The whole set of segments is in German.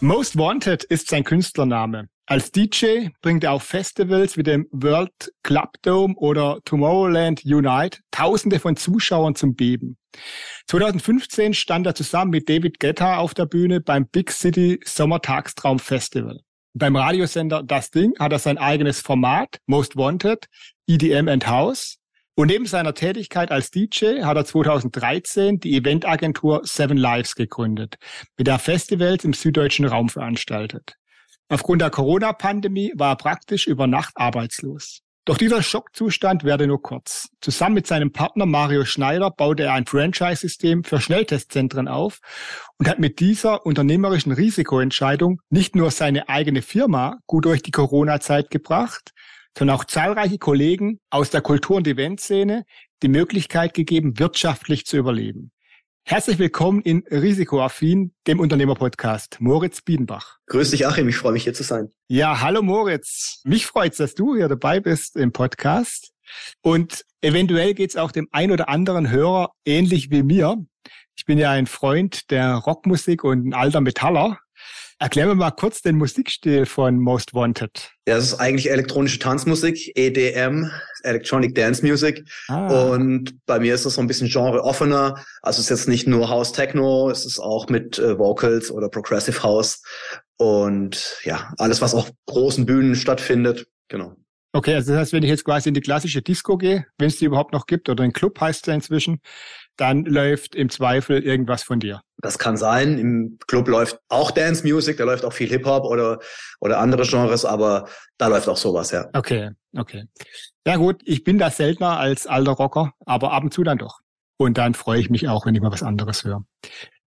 Most Wanted ist sein Künstlername. Als DJ bringt er auf Festivals wie dem World Club Dome oder Tomorrowland Unite Tausende von Zuschauern zum Beben. 2015 stand er zusammen mit David Guetta auf der Bühne beim Big City Sommertagstraum Festival. Beim Radiosender Das Ding hat er sein eigenes Format, Most Wanted, EDM and House. Und neben seiner Tätigkeit als DJ hat er 2013 die Eventagentur Seven Lives gegründet, mit der Festivals im süddeutschen Raum veranstaltet. Aufgrund der Corona-Pandemie war er praktisch über Nacht arbeitslos. Doch dieser Schockzustand werde nur kurz. Zusammen mit seinem Partner Mario Schneider baute er ein Franchise-System für Schnelltestzentren auf und hat mit dieser unternehmerischen Risikoentscheidung nicht nur seine eigene Firma gut durch die Corona-Zeit gebracht, sondern auch zahlreiche Kollegen aus der Kultur- und Eventszene die Möglichkeit gegeben, wirtschaftlich zu überleben. Herzlich willkommen in Risikoaffin, dem Unternehmerpodcast. Moritz Biedenbach. Grüß dich, Achim. Ich freue mich, hier zu sein. Ja, hallo Moritz. Mich freut's, dass du hier dabei bist im Podcast. Und eventuell geht's auch dem ein oder anderen Hörer ähnlich wie mir. Ich bin ja ein Freund der Rockmusik und ein alter Metaller. Erklär mir mal kurz den Musikstil von Most Wanted. Ja, es ist eigentlich elektronische Tanzmusik, EDM, Electronic Dance Music. Ah. Und bei mir ist es so ein bisschen Genre offener. Also es ist jetzt nicht nur House Techno, es ist auch mit äh, Vocals oder Progressive House. Und ja, alles, was auf großen Bühnen stattfindet. Genau. Okay, also das heißt, wenn ich jetzt quasi in die klassische Disco gehe, wenn es die überhaupt noch gibt, oder ein Club heißt es inzwischen, dann läuft im Zweifel irgendwas von dir. Das kann sein. Im Club läuft auch Dance Music, da läuft auch viel Hip-Hop oder, oder andere Genres, aber da läuft auch sowas, ja. Okay, okay. Ja gut, ich bin da seltener als alter Rocker, aber ab und zu dann doch. Und dann freue ich mich auch, wenn ich mal was anderes höre.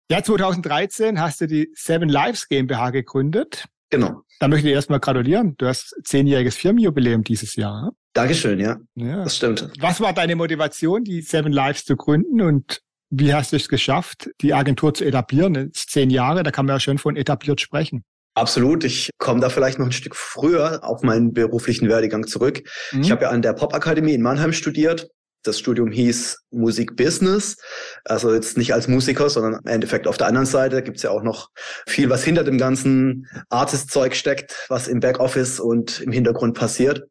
Ja, 2013 hast du die Seven Lives GmbH gegründet. Genau. Da möchte ich erstmal gratulieren. Du hast zehnjähriges Firmenjubiläum dieses Jahr. Dankeschön, ja. ja. Das stimmt. Was war deine Motivation, die Seven Lives zu gründen und wie hast du es geschafft, die Agentur zu etablieren? Das ist zehn Jahre, da kann man ja schon von etabliert sprechen. Absolut. Ich komme da vielleicht noch ein Stück früher auf meinen beruflichen Werdegang zurück. Mhm. Ich habe ja an der Popakademie in Mannheim studiert. Das Studium hieß Musik Business. Also jetzt nicht als Musiker, sondern im Endeffekt auf der anderen Seite gibt's ja auch noch viel, was hinter dem ganzen Artist-Zeug steckt, was im Backoffice und im Hintergrund passiert.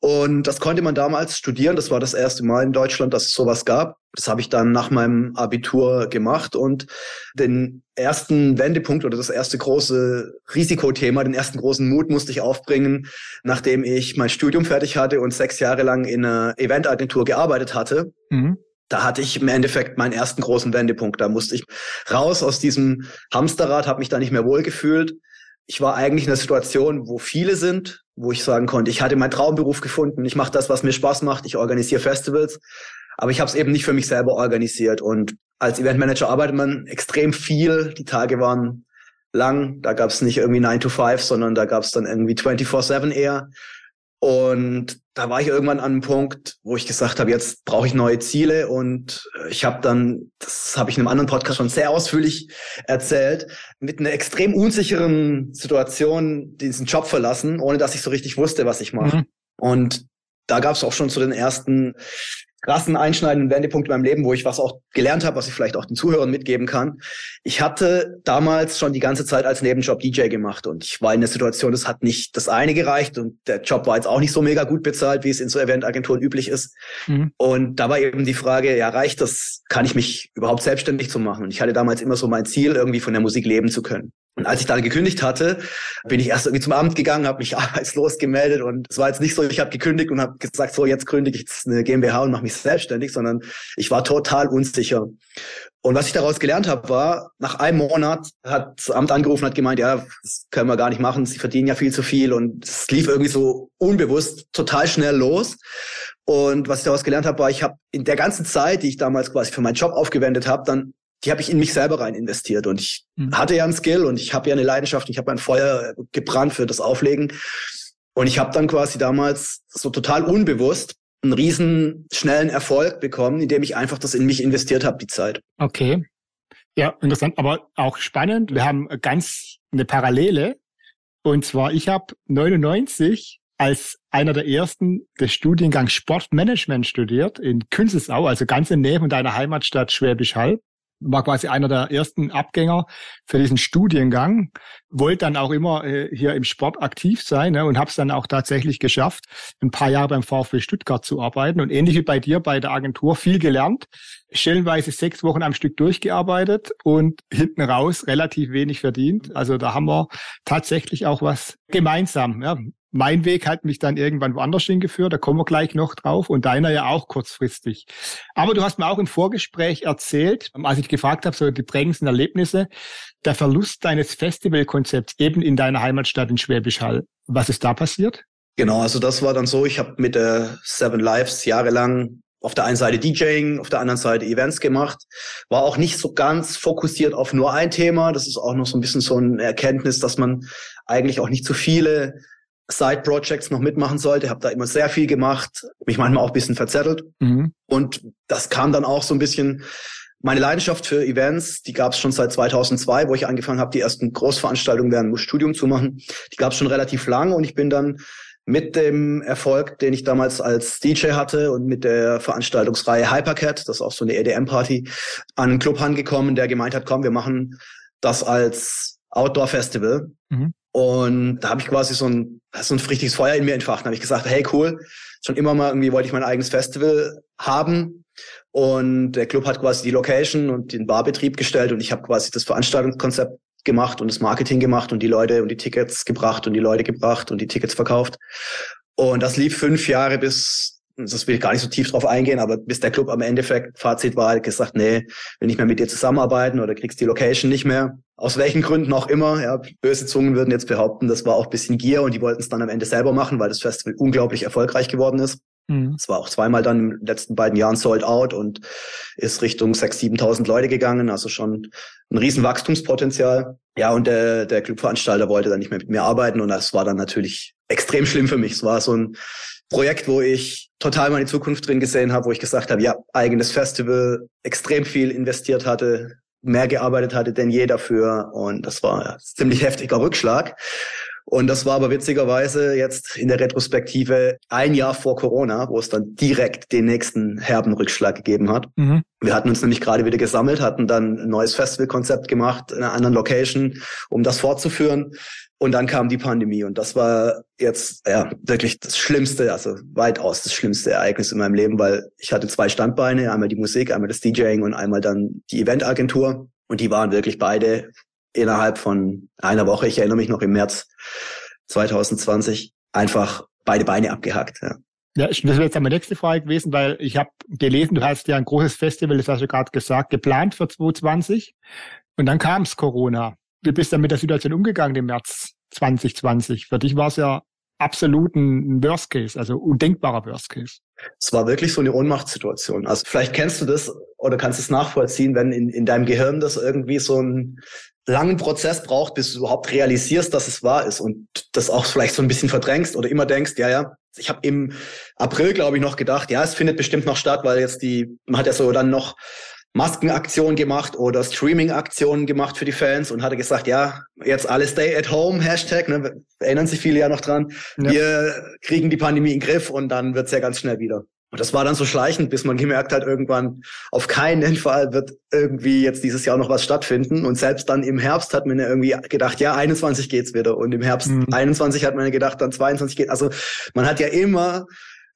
Und das konnte man damals studieren. Das war das erste Mal in Deutschland, dass es sowas gab. Das habe ich dann nach meinem Abitur gemacht und den ersten Wendepunkt oder das erste große Risikothema, den ersten großen Mut musste ich aufbringen, nachdem ich mein Studium fertig hatte und sechs Jahre lang in einer Eventagentur gearbeitet hatte. Mhm da hatte ich im Endeffekt meinen ersten großen Wendepunkt. Da musste ich raus aus diesem Hamsterrad, habe mich da nicht mehr wohlgefühlt. Ich war eigentlich in einer Situation, wo viele sind, wo ich sagen konnte, ich hatte meinen Traumberuf gefunden, ich mache das, was mir Spaß macht, ich organisiere Festivals, aber ich habe es eben nicht für mich selber organisiert. Und als Eventmanager arbeitet man extrem viel. Die Tage waren lang, da gab es nicht irgendwie 9 to 5, sondern da gab es dann irgendwie 24-7 eher. Und da war ich irgendwann an einem Punkt, wo ich gesagt habe, jetzt brauche ich neue Ziele. Und äh, ich habe dann, das habe ich in einem anderen Podcast schon sehr ausführlich erzählt, mit einer extrem unsicheren Situation diesen Job verlassen, ohne dass ich so richtig wusste, was ich mache. Mhm. Und da gab es auch schon zu den ersten krassen einschneidenden Wendepunkt in meinem Leben, wo ich was auch gelernt habe, was ich vielleicht auch den Zuhörern mitgeben kann. Ich hatte damals schon die ganze Zeit als Nebenjob DJ gemacht und ich war in der Situation, das hat nicht das eine gereicht und der Job war jetzt auch nicht so mega gut bezahlt, wie es in so Eventagenturen üblich ist. Mhm. Und da war eben die Frage, ja, reicht das? Kann ich mich überhaupt selbstständig zu machen? Und ich hatte damals immer so mein Ziel, irgendwie von der Musik leben zu können. Und als ich dann gekündigt hatte, bin ich erst irgendwie zum Amt gegangen, habe mich arbeitslos gemeldet und es war jetzt nicht so, ich habe gekündigt und habe gesagt, so jetzt kündige ich jetzt eine GmbH und mache mich selbstständig, sondern ich war total unsicher. Und was ich daraus gelernt habe, war, nach einem Monat hat das Amt angerufen, hat gemeint, ja, das können wir gar nicht machen, sie verdienen ja viel zu viel und es lief irgendwie so unbewusst total schnell los. Und was ich daraus gelernt habe, war, ich habe in der ganzen Zeit, die ich damals quasi für meinen Job aufgewendet habe, dann die habe ich in mich selber rein investiert. Und ich mhm. hatte ja einen Skill und ich habe ja eine Leidenschaft, ich habe ein Feuer gebrannt für das Auflegen. Und ich habe dann quasi damals so total unbewusst einen riesen schnellen Erfolg bekommen, indem ich einfach das in mich investiert habe, die Zeit. Okay. Ja, interessant, aber auch spannend. Wir haben ganz eine Parallele. Und zwar, ich habe 99 als einer der ersten des Studiengangs Sportmanagement studiert in Künzelsau, also ganz in Nähe von deiner Heimatstadt Schwäbisch Hall war quasi einer der ersten Abgänger für diesen Studiengang, wollte dann auch immer äh, hier im Sport aktiv sein ne, und habe es dann auch tatsächlich geschafft, ein paar Jahre beim VfB Stuttgart zu arbeiten und ähnlich wie bei dir bei der Agentur viel gelernt, stellenweise sechs Wochen am Stück durchgearbeitet und hinten raus relativ wenig verdient. Also da haben wir tatsächlich auch was gemeinsam. Ja mein Weg hat mich dann irgendwann woanders hingeführt, da kommen wir gleich noch drauf und deiner ja auch kurzfristig. Aber du hast mir auch im Vorgespräch erzählt, als ich gefragt habe, so die prägendsten Erlebnisse, der Verlust deines Festivalkonzepts eben in deiner Heimatstadt in Schwäbisch Hall. Was ist da passiert? Genau, also das war dann so, ich habe mit der Seven Lives jahrelang auf der einen Seite DJing, auf der anderen Seite Events gemacht. War auch nicht so ganz fokussiert auf nur ein Thema. Das ist auch noch so ein bisschen so eine Erkenntnis, dass man eigentlich auch nicht zu viele Side-Projects noch mitmachen sollte. Habe da immer sehr viel gemacht, mich manchmal auch ein bisschen verzettelt. Mhm. Und das kam dann auch so ein bisschen meine Leidenschaft für Events, die gab es schon seit 2002, wo ich angefangen habe, die ersten Großveranstaltungen während dem Studium zu machen. Die gab es schon relativ lange und ich bin dann mit dem Erfolg, den ich damals als DJ hatte und mit der Veranstaltungsreihe Hypercat, das ist auch so eine EDM-Party, an einen Club angekommen, der gemeint hat, komm, wir machen das als Outdoor-Festival. Mhm. Und da habe ich quasi so ein, so ein richtiges Feuer in mir entfacht. Da habe ich gesagt, hey cool, schon immer mal irgendwie wollte ich mein eigenes Festival haben. Und der Club hat quasi die Location und den Barbetrieb gestellt und ich habe quasi das Veranstaltungskonzept gemacht und das Marketing gemacht und die Leute und die Tickets gebracht und die Leute gebracht und die Tickets verkauft. Und das lief fünf Jahre bis das will ich gar nicht so tief drauf eingehen, aber bis der Club am Endeffekt Fazit war, gesagt, nee, will nicht mehr mit dir zusammenarbeiten oder kriegst die Location nicht mehr. Aus welchen Gründen auch immer. Ja, böse Zungen würden jetzt behaupten, das war auch bisschen Gier und die wollten es dann am Ende selber machen, weil das Festival unglaublich erfolgreich geworden ist. Mhm. Es war auch zweimal dann in den letzten beiden Jahren sold out und ist Richtung 6.000, 7.000 Leute gegangen, also schon ein riesen Wachstumspotenzial. Ja, und der, der Clubveranstalter wollte dann nicht mehr mit mir arbeiten und das war dann natürlich extrem schlimm für mich. Es war so ein Projekt, wo ich total meine Zukunft drin gesehen habe, wo ich gesagt habe, ja, eigenes Festival, extrem viel investiert hatte, mehr gearbeitet hatte denn je dafür. Und das war ja, ziemlich heftiger Rückschlag. Und das war aber witzigerweise jetzt in der Retrospektive ein Jahr vor Corona, wo es dann direkt den nächsten herben Rückschlag gegeben hat. Mhm. Wir hatten uns nämlich gerade wieder gesammelt, hatten dann ein neues Festivalkonzept gemacht in einer anderen Location, um das fortzuführen. Und dann kam die Pandemie und das war jetzt ja wirklich das Schlimmste, also weitaus das schlimmste Ereignis in meinem Leben, weil ich hatte zwei Standbeine, einmal die Musik, einmal das DJing und einmal dann die Eventagentur und die waren wirklich beide innerhalb von einer Woche, ich erinnere mich noch im März 2020, einfach beide Beine abgehackt. Ja. Ja, das wäre jetzt meine nächste Frage gewesen, weil ich habe gelesen, du hast ja ein großes Festival, das hast du gerade gesagt, geplant für 2020 und dann kam es Corona wie bist du mit der Situation umgegangen im März 2020? Für dich war es ja absolut ein Worst Case, also undenkbarer Worst Case. Es war wirklich so eine Ohnmachtssituation. Also vielleicht kennst du das oder kannst es nachvollziehen, wenn in, in deinem Gehirn das irgendwie so einen langen Prozess braucht, bis du überhaupt realisierst, dass es wahr ist und das auch vielleicht so ein bisschen verdrängst oder immer denkst, ja, ja. Ich habe im April, glaube ich, noch gedacht, ja, es findet bestimmt noch statt, weil jetzt die, man hat ja so dann noch Maskenaktionen gemacht oder Streaming-Aktionen gemacht für die Fans und hatte gesagt, ja, jetzt alle stay at home, Hashtag, ne, erinnern sich viele ja noch dran. Ja. Wir kriegen die Pandemie in den Griff und dann wird's ja ganz schnell wieder. Und das war dann so schleichend, bis man gemerkt hat, irgendwann auf keinen Fall wird irgendwie jetzt dieses Jahr noch was stattfinden. Und selbst dann im Herbst hat man ja irgendwie gedacht, ja, 21 geht's wieder. Und im Herbst mhm. 21 hat man ja gedacht, dann 22 geht. Also man hat ja immer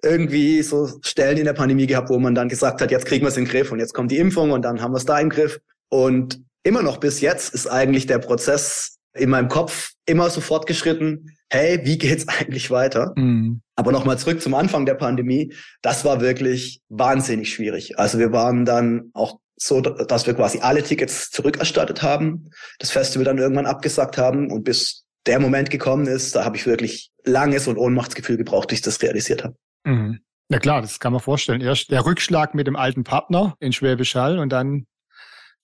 irgendwie so Stellen in der Pandemie gehabt, wo man dann gesagt hat, jetzt kriegen wir es in den Griff und jetzt kommt die Impfung und dann haben wir es da im Griff. Und immer noch bis jetzt ist eigentlich der Prozess in meinem Kopf immer so fortgeschritten, hey, wie geht's eigentlich weiter? Mhm. Aber nochmal zurück zum Anfang der Pandemie, das war wirklich wahnsinnig schwierig. Also wir waren dann auch so, dass wir quasi alle Tickets zurückerstattet haben, das Festival dann irgendwann abgesagt haben und bis der Moment gekommen ist, da habe ich wirklich langes und Ohnmachtsgefühl gebraucht, bis ich das realisiert habe. Mhm. Ja klar, das kann man vorstellen. Erst der Rückschlag mit dem alten Partner in Schwäbisch Hall und dann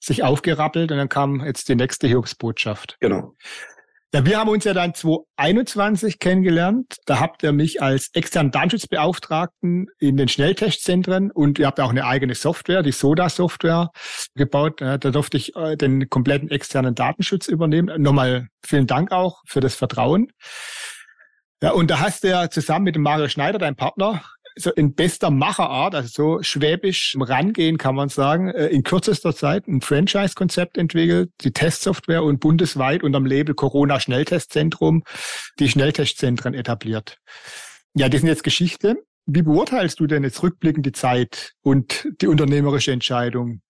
sich aufgerappelt und dann kam jetzt die nächste Hiobsbotschaft. Genau. Ja, wir haben uns ja dann 2021 kennengelernt. Da habt ihr mich als externen Datenschutzbeauftragten in den Schnelltestzentren und ihr habt auch eine eigene Software, die Soda-Software gebaut. Da durfte ich äh, den kompletten externen Datenschutz übernehmen. Nochmal vielen Dank auch für das Vertrauen. Ja, und da hast du ja zusammen mit dem Mario Schneider, dein Partner, so in bester Macherart, also so schwäbisch rangehen kann man sagen, äh, in kürzester Zeit ein Franchise-Konzept entwickelt, die Testsoftware und bundesweit unter dem Label Corona Schnelltestzentrum die Schnelltestzentren etabliert. Ja, das sind jetzt Geschichte. Wie beurteilst du denn jetzt rückblickend die Zeit und die unternehmerische Entscheidung,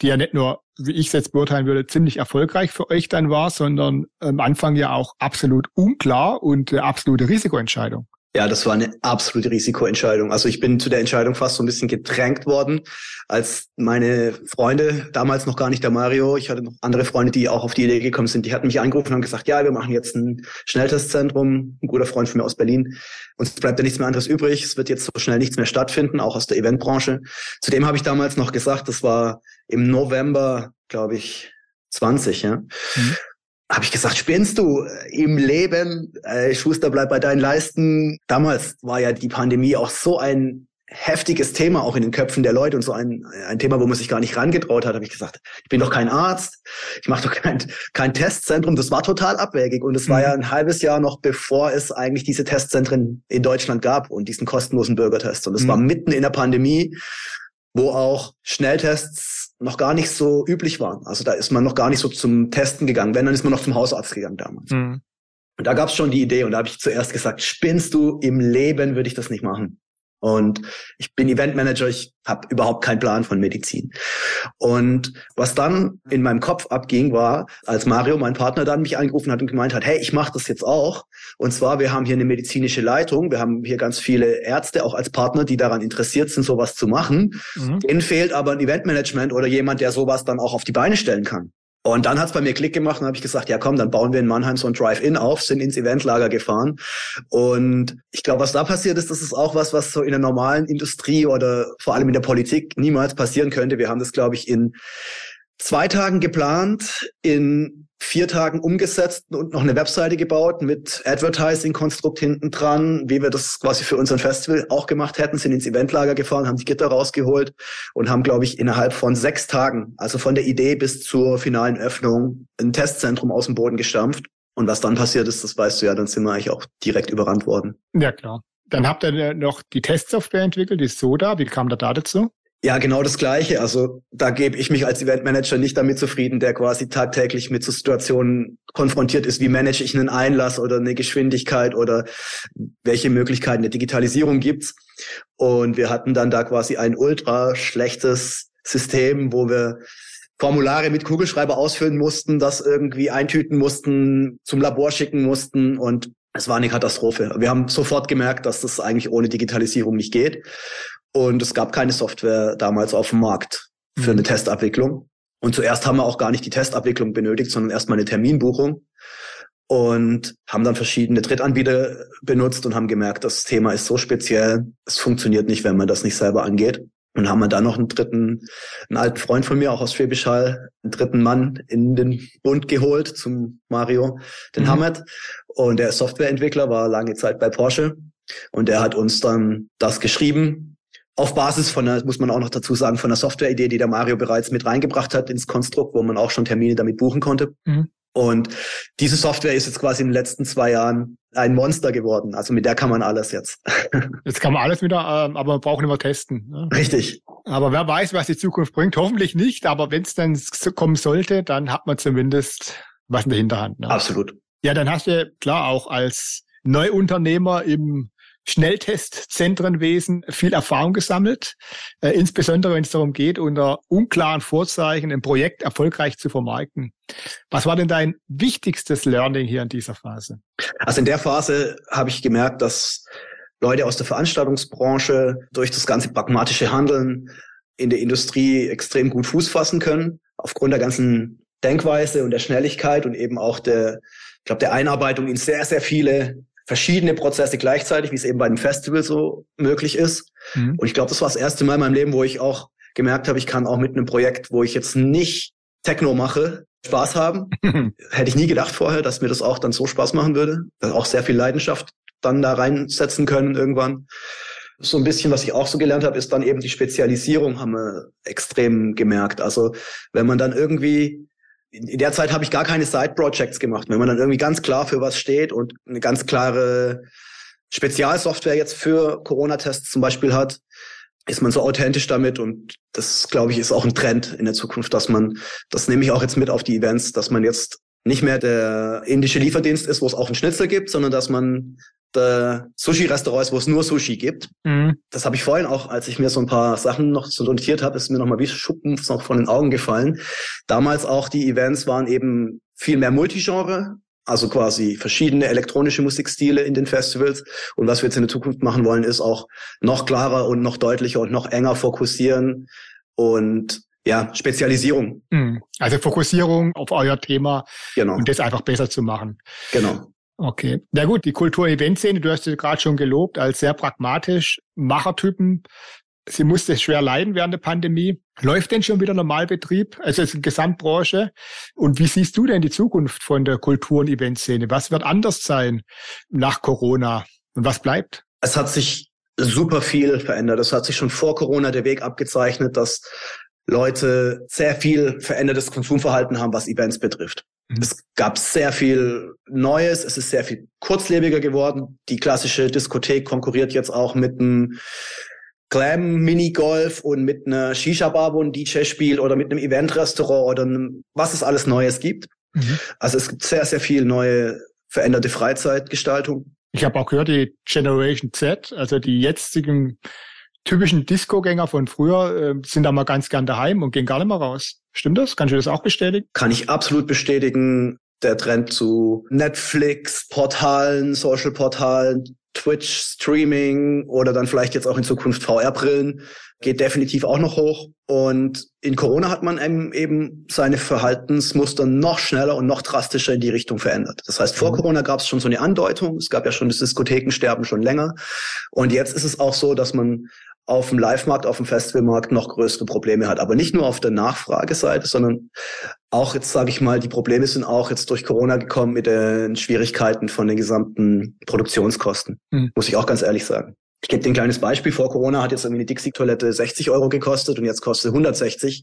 die ja nicht nur, wie ich es jetzt beurteilen würde, ziemlich erfolgreich für euch dann war, sondern am Anfang ja auch absolut unklar und eine absolute Risikoentscheidung? Ja, das war eine absolute Risikoentscheidung. Also ich bin zu der Entscheidung fast so ein bisschen gedrängt worden, als meine Freunde, damals noch gar nicht der Mario, ich hatte noch andere Freunde, die auch auf die Idee gekommen sind, die hatten mich angerufen und haben gesagt, ja, wir machen jetzt ein Schnelltestzentrum, ein guter Freund von mir aus Berlin. Uns bleibt ja nichts mehr anderes übrig. Es wird jetzt so schnell nichts mehr stattfinden, auch aus der Eventbranche. Zudem habe ich damals noch gesagt, das war im November, glaube ich, 20, ja. Mhm habe ich gesagt, spinnst du im Leben? Äh, Schuster, bleib bei deinen Leisten. Damals war ja die Pandemie auch so ein heftiges Thema auch in den Köpfen der Leute und so ein, ein Thema, wo man sich gar nicht rangetraut hat, habe ich gesagt, ich bin doch kein Arzt, ich mache doch kein, kein Testzentrum. Das war total abwägig und es mhm. war ja ein halbes Jahr noch, bevor es eigentlich diese Testzentren in Deutschland gab und diesen kostenlosen Bürgertest. Und es mhm. war mitten in der Pandemie, wo auch Schnelltests noch gar nicht so üblich waren. Also da ist man noch gar nicht so zum Testen gegangen. Wenn, dann ist man noch zum Hausarzt gegangen damals. Mhm. Und da gab es schon die Idee und da habe ich zuerst gesagt, spinnst du im Leben, würde ich das nicht machen. Und ich bin Eventmanager, ich habe überhaupt keinen Plan von Medizin. Und was dann in meinem Kopf abging, war, als Mario, mein Partner, dann mich angerufen hat und gemeint hat, hey, ich mache das jetzt auch. Und zwar, wir haben hier eine medizinische Leitung, wir haben hier ganz viele Ärzte auch als Partner, die daran interessiert sind, sowas zu machen. Mhm. Denen fehlt aber ein Eventmanagement oder jemand, der sowas dann auch auf die Beine stellen kann. Und dann hat's bei mir Klick gemacht und habe ich gesagt, ja komm, dann bauen wir in Mannheim so ein Drive-In auf, sind ins Eventlager gefahren. Und ich glaube, was da passiert ist, das ist auch was, was so in der normalen Industrie oder vor allem in der Politik niemals passieren könnte. Wir haben das, glaube ich, in zwei Tagen geplant, in vier Tagen umgesetzt und noch eine Webseite gebaut mit Advertising-Konstrukt hinten dran, wie wir das quasi für unseren Festival auch gemacht hätten, sind ins Eventlager gefahren, haben die Gitter rausgeholt und haben, glaube ich, innerhalb von sechs Tagen, also von der Idee bis zur finalen Öffnung, ein Testzentrum aus dem Boden gestampft. Und was dann passiert ist, das weißt du ja, dann sind wir eigentlich auch direkt überrannt worden. Ja, klar. Dann habt ihr noch die Testsoftware entwickelt, die Soda. Wie kam da da dazu? Ja, genau das Gleiche. Also da gebe ich mich als Eventmanager nicht damit zufrieden, der quasi tagtäglich mit so Situationen konfrontiert ist. Wie manage ich einen Einlass oder eine Geschwindigkeit oder welche Möglichkeiten der Digitalisierung gibt's? Und wir hatten dann da quasi ein ultra schlechtes System, wo wir Formulare mit Kugelschreiber ausfüllen mussten, das irgendwie eintüten mussten, zum Labor schicken mussten und es war eine Katastrophe. Wir haben sofort gemerkt, dass das eigentlich ohne Digitalisierung nicht geht. Und es gab keine Software damals auf dem Markt für eine mhm. Testabwicklung. Und zuerst haben wir auch gar nicht die Testabwicklung benötigt, sondern erstmal eine Terminbuchung und haben dann verschiedene Drittanbieter benutzt und haben gemerkt, das Thema ist so speziell, es funktioniert nicht, wenn man das nicht selber angeht. Und haben wir dann noch einen dritten, einen alten Freund von mir, auch aus Schwäbisch Hall, einen dritten Mann in den Bund geholt zum Mario, den mhm. Hammett. Und der Softwareentwickler war lange Zeit bei Porsche. Und er hat uns dann das geschrieben, auf Basis von einer, muss man auch noch dazu sagen, von einer Software-Idee, die der Mario bereits mit reingebracht hat ins Konstrukt, wo man auch schon Termine damit buchen konnte. Mhm. Und diese Software ist jetzt quasi in den letzten zwei Jahren ein Monster geworden. Also mit der kann man alles jetzt. Jetzt kann man alles wieder, ähm, aber man braucht immer testen. Ne? Richtig. Aber wer weiß, was die Zukunft bringt. Hoffentlich nicht, aber wenn es dann kommen sollte, dann hat man zumindest was in der Hinterhand. Ne? Absolut. Ja, dann hast du klar auch als Neuunternehmer im Schnelltestzentrenwesen viel Erfahrung gesammelt, äh, insbesondere wenn es darum geht, unter unklaren Vorzeichen ein Projekt erfolgreich zu vermarkten. Was war denn dein wichtigstes Learning hier in dieser Phase? Also in der Phase habe ich gemerkt, dass Leute aus der Veranstaltungsbranche durch das ganze pragmatische Handeln in der Industrie extrem gut Fuß fassen können, aufgrund der ganzen Denkweise und der Schnelligkeit und eben auch der, ich glaube, der Einarbeitung in sehr, sehr viele verschiedene Prozesse gleichzeitig, wie es eben bei einem Festival so möglich ist. Mhm. Und ich glaube, das war das erste Mal in meinem Leben, wo ich auch gemerkt habe, ich kann auch mit einem Projekt, wo ich jetzt nicht Techno mache, Spaß haben. Hätte ich nie gedacht vorher, dass mir das auch dann so Spaß machen würde. Auch sehr viel Leidenschaft dann da reinsetzen können irgendwann. So ein bisschen, was ich auch so gelernt habe, ist dann eben die Spezialisierung, haben wir extrem gemerkt. Also wenn man dann irgendwie in der Zeit habe ich gar keine Side-Projects gemacht. Wenn man dann irgendwie ganz klar für was steht und eine ganz klare Spezialsoftware jetzt für Corona-Tests zum Beispiel hat, ist man so authentisch damit und das, glaube ich, ist auch ein Trend in der Zukunft, dass man, das nehme ich auch jetzt mit auf die Events, dass man jetzt nicht mehr der indische Lieferdienst ist, wo es auch einen Schnitzel gibt, sondern dass man der Sushi-Restaurant ist, wo es nur Sushi gibt. Mhm. Das habe ich vorhin auch, als ich mir so ein paar Sachen noch so notiert habe, ist mir nochmal wie Schuppen noch von den Augen gefallen. Damals auch die Events waren eben viel mehr Multigenre, also quasi verschiedene elektronische Musikstile in den Festivals. Und was wir jetzt in der Zukunft machen wollen, ist auch noch klarer und noch deutlicher und noch enger fokussieren und ja, Spezialisierung. Hm. Also Fokussierung auf euer Thema genau. und das einfach besser zu machen. Genau. Okay. Na gut, die Kultur-Event-Szene, du hast sie gerade schon gelobt, als sehr pragmatisch, Machertypen. Sie musste schwer leiden während der Pandemie. Läuft denn schon wieder Normalbetrieb, also als Gesamtbranche? Und wie siehst du denn die Zukunft von der Kultur- und Eventszene? Was wird anders sein nach Corona? Und was bleibt? Es hat sich super viel verändert. Es hat sich schon vor Corona der Weg abgezeichnet, dass Leute sehr viel verändertes Konsumverhalten haben, was Events betrifft. Mhm. Es gab sehr viel Neues, es ist sehr viel kurzlebiger geworden. Die klassische Diskothek konkurriert jetzt auch mit einem Glam-Minigolf und mit einer Shisha-Bar, wo ein DJ spielt oder mit einem Event-Restaurant oder einem, was es alles Neues gibt. Mhm. Also es gibt sehr, sehr viel neue veränderte Freizeitgestaltung. Ich habe auch gehört, die Generation Z, also die jetzigen typischen Disco-Gänger von früher, äh, sind da mal ganz gern daheim und gehen gar nicht mehr raus. Stimmt das? Kannst du das auch bestätigen? Kann ich absolut bestätigen. Der Trend zu Netflix, Portalen, Social-Portalen, Twitch-Streaming oder dann vielleicht jetzt auch in Zukunft VR-Brillen geht definitiv auch noch hoch. Und in Corona hat man eben seine Verhaltensmuster noch schneller und noch drastischer in die Richtung verändert. Das heißt, vor mhm. Corona gab es schon so eine Andeutung. Es gab ja schon das Diskothekensterben schon länger. Und jetzt ist es auch so, dass man auf dem Live-Markt, auf dem Festivalmarkt noch größere Probleme hat. Aber nicht nur auf der Nachfrageseite, sondern auch jetzt, sage ich mal, die Probleme sind auch jetzt durch Corona gekommen mit den Schwierigkeiten von den gesamten Produktionskosten. Mhm. Muss ich auch ganz ehrlich sagen. Ich gebe dir ein kleines Beispiel. Vor Corona hat jetzt irgendwie eine Dixie-Toilette 60 Euro gekostet und jetzt kostet 160.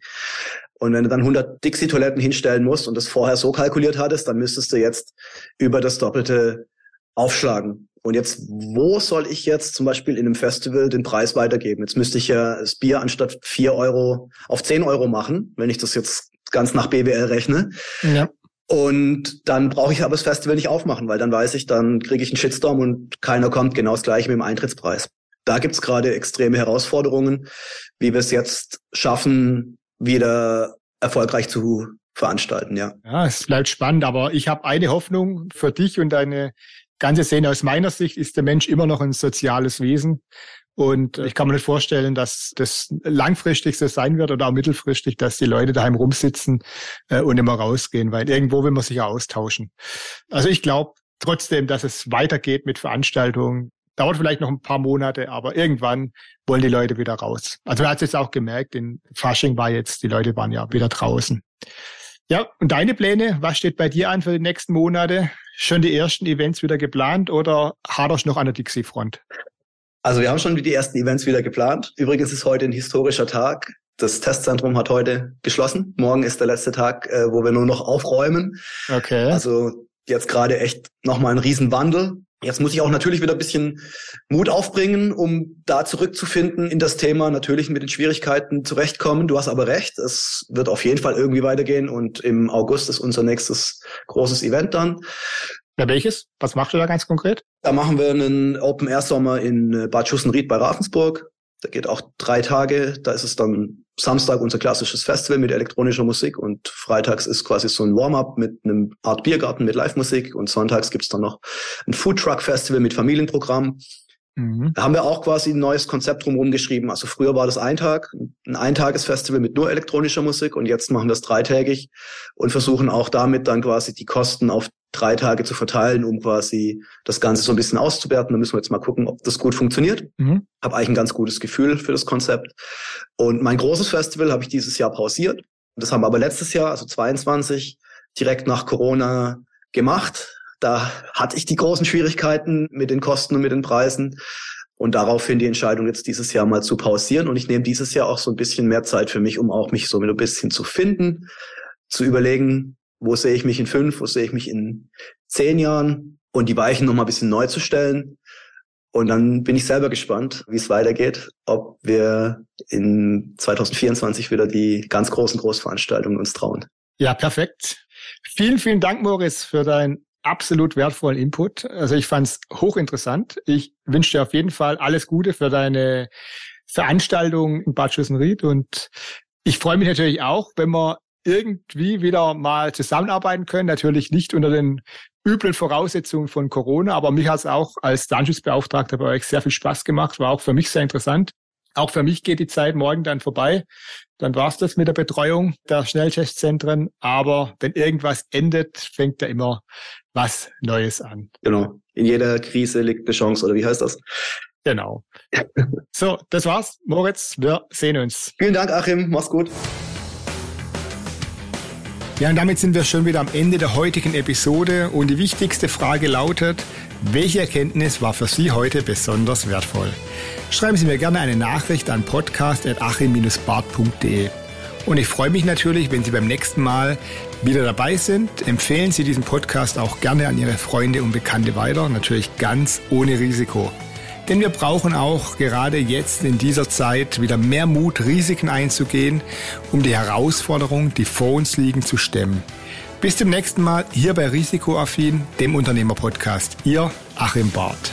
Und wenn du dann 100 Dixie-Toiletten hinstellen musst und das vorher so kalkuliert hattest, dann müsstest du jetzt über das Doppelte aufschlagen. Und jetzt, wo soll ich jetzt zum Beispiel in einem Festival den Preis weitergeben? Jetzt müsste ich ja das Bier anstatt vier Euro auf zehn Euro machen, wenn ich das jetzt ganz nach BWL rechne. Ja. Und dann brauche ich aber das Festival nicht aufmachen, weil dann weiß ich, dann kriege ich einen Shitstorm und keiner kommt. Genau das gleiche mit dem Eintrittspreis. Da gibt's gerade extreme Herausforderungen, wie wir es jetzt schaffen, wieder erfolgreich zu veranstalten, ja. Ja, es bleibt spannend, aber ich habe eine Hoffnung für dich und deine ganze Szene aus meiner Sicht ist der Mensch immer noch ein soziales Wesen. Und ich kann mir nicht vorstellen, dass das langfristig so sein wird oder auch mittelfristig, dass die Leute daheim rumsitzen äh, und immer rausgehen, weil irgendwo will man sich ja austauschen. Also ich glaube trotzdem, dass es weitergeht mit Veranstaltungen. Dauert vielleicht noch ein paar Monate, aber irgendwann wollen die Leute wieder raus. Also man hat es jetzt auch gemerkt, in Fasching war jetzt, die Leute waren ja wieder draußen. Ja, und deine Pläne, was steht bei dir an für die nächsten Monate? Schon die ersten Events wieder geplant oder haderst noch an der Dixie-Front? Also wir haben schon die ersten Events wieder geplant. Übrigens ist heute ein historischer Tag. Das Testzentrum hat heute geschlossen. Morgen ist der letzte Tag, äh, wo wir nur noch aufräumen. Okay. Also jetzt gerade echt nochmal ein Riesenwandel. Jetzt muss ich auch natürlich wieder ein bisschen Mut aufbringen, um da zurückzufinden in das Thema, natürlich mit den Schwierigkeiten zurechtkommen. Du hast aber recht, es wird auf jeden Fall irgendwie weitergehen und im August ist unser nächstes großes Event dann. Ja, welches? Was macht ihr da ganz konkret? Da machen wir einen Open Air Sommer in Bad Schussenried bei Ravensburg. Der geht auch drei Tage. Da ist es dann Samstag unser klassisches Festival mit elektronischer Musik und freitags ist quasi so ein Warm-up mit einem Art Biergarten mit Live-Musik und sonntags gibt's dann noch ein Food Truck Festival mit Familienprogramm. Mhm. Da haben wir auch quasi ein neues Konzept drumherum geschrieben. Also früher war das ein Tag, ein Eintagesfestival mit nur elektronischer Musik und jetzt machen wir es dreitägig und versuchen auch damit dann quasi die Kosten auf drei Tage zu verteilen, um quasi das Ganze so ein bisschen auszuwerten. Da müssen wir jetzt mal gucken, ob das gut funktioniert. Mhm. Habe eigentlich ein ganz gutes Gefühl für das Konzept. Und mein großes Festival habe ich dieses Jahr pausiert Das haben wir aber letztes Jahr, also 22, direkt nach Corona gemacht. Da hatte ich die großen Schwierigkeiten mit den Kosten und mit den Preisen. Und daraufhin die Entscheidung, jetzt dieses Jahr mal zu pausieren. Und ich nehme dieses Jahr auch so ein bisschen mehr Zeit für mich, um auch mich so ein bisschen zu finden, zu überlegen, wo sehe ich mich in fünf, wo sehe ich mich in zehn Jahren und die Weichen nochmal ein bisschen neu zu stellen. Und dann bin ich selber gespannt, wie es weitergeht, ob wir in 2024 wieder die ganz großen Großveranstaltungen uns trauen. Ja, perfekt. Vielen, vielen Dank, Moritz, für deinen absolut wertvollen Input. Also ich fand es hochinteressant. Ich wünsche dir auf jeden Fall alles Gute für deine Veranstaltung in Bad Schüssenried und ich freue mich natürlich auch, wenn wir irgendwie wieder mal zusammenarbeiten können. Natürlich nicht unter den üblen Voraussetzungen von Corona, aber mich hat es auch als Datenschutzbeauftragter bei euch sehr viel Spaß gemacht, war auch für mich sehr interessant. Auch für mich geht die Zeit morgen dann vorbei. Dann war's das mit der Betreuung der Schnelltestzentren. Aber wenn irgendwas endet, fängt da immer was Neues an. Genau. In jeder Krise liegt eine Chance, oder wie heißt das? Genau. so, das war's. Moritz, wir sehen uns. Vielen Dank, Achim. Mach's gut. Ja, und damit sind wir schon wieder am Ende der heutigen Episode und die wichtigste Frage lautet, welche Erkenntnis war für Sie heute besonders wertvoll? Schreiben Sie mir gerne eine Nachricht an podcast.achim-bart.de. Und ich freue mich natürlich, wenn Sie beim nächsten Mal wieder dabei sind. Empfehlen Sie diesen Podcast auch gerne an Ihre Freunde und Bekannte weiter, natürlich ganz ohne Risiko. Denn wir brauchen auch gerade jetzt in dieser Zeit wieder mehr Mut, Risiken einzugehen, um die Herausforderungen, die vor uns liegen, zu stemmen. Bis zum nächsten Mal hier bei Risikoaffin, dem Unternehmerpodcast. Ihr Achim Barth.